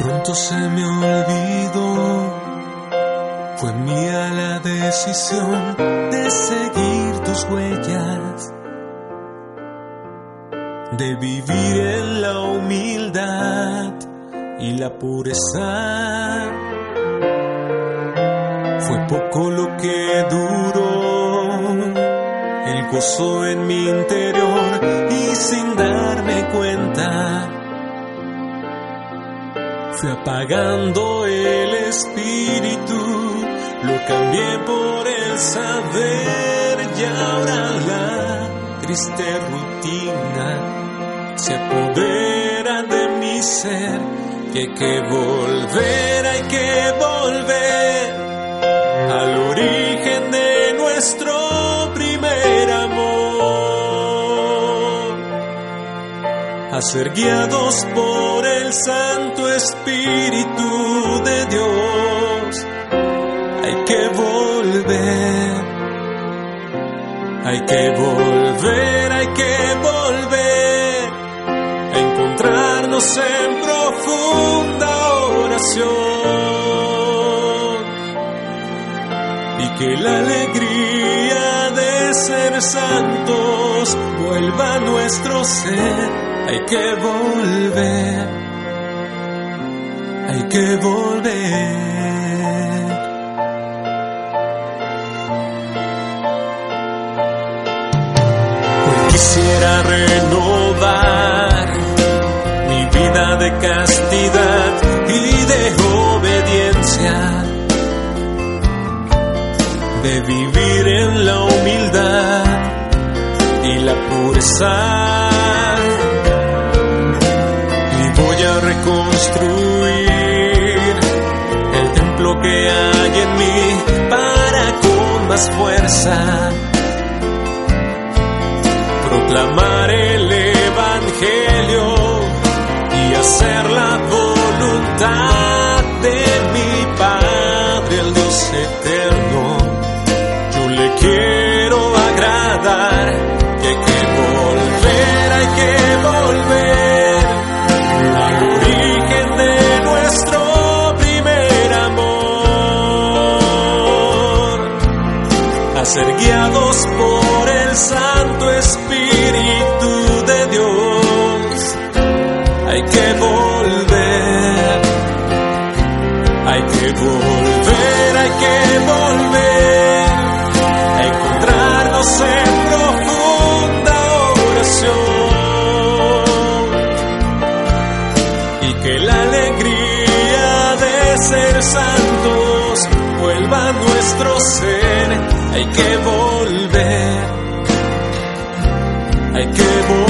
pronto se me olvidó. Fue mía la decisión de seguir tus huellas, de vivir en la humildad y la pureza. Fue poco lo que duró el gozo en mi interior y sin darme cuenta fui apagando el espíritu, lo cambié por el saber y ahora la triste rutina se apodera de mi ser, que hay que volver, hay que volver al origen de nuestro primer amor, a ser guiados por Santo Espíritu de Dios. Hay que volver, hay que volver, hay que volver a encontrarnos en profunda oración y que la alegría de ser santos vuelva a nuestro ser. Hay que volver, hay que volver. Hoy quisiera renovar mi vida de castidad y de obediencia, de vivir en la humildad y la pureza. Y voy a reconstruir más fuerza. Proclamar el Evangelio y hacer la voluntad ser guiados por el Santo Espíritu de Dios. Hay que volver, hay que volver, hay que volver a encontrarnos en profunda oración y que la alegría de ser santos vuelva a nuestro ser. Hay que volver, hay que volver,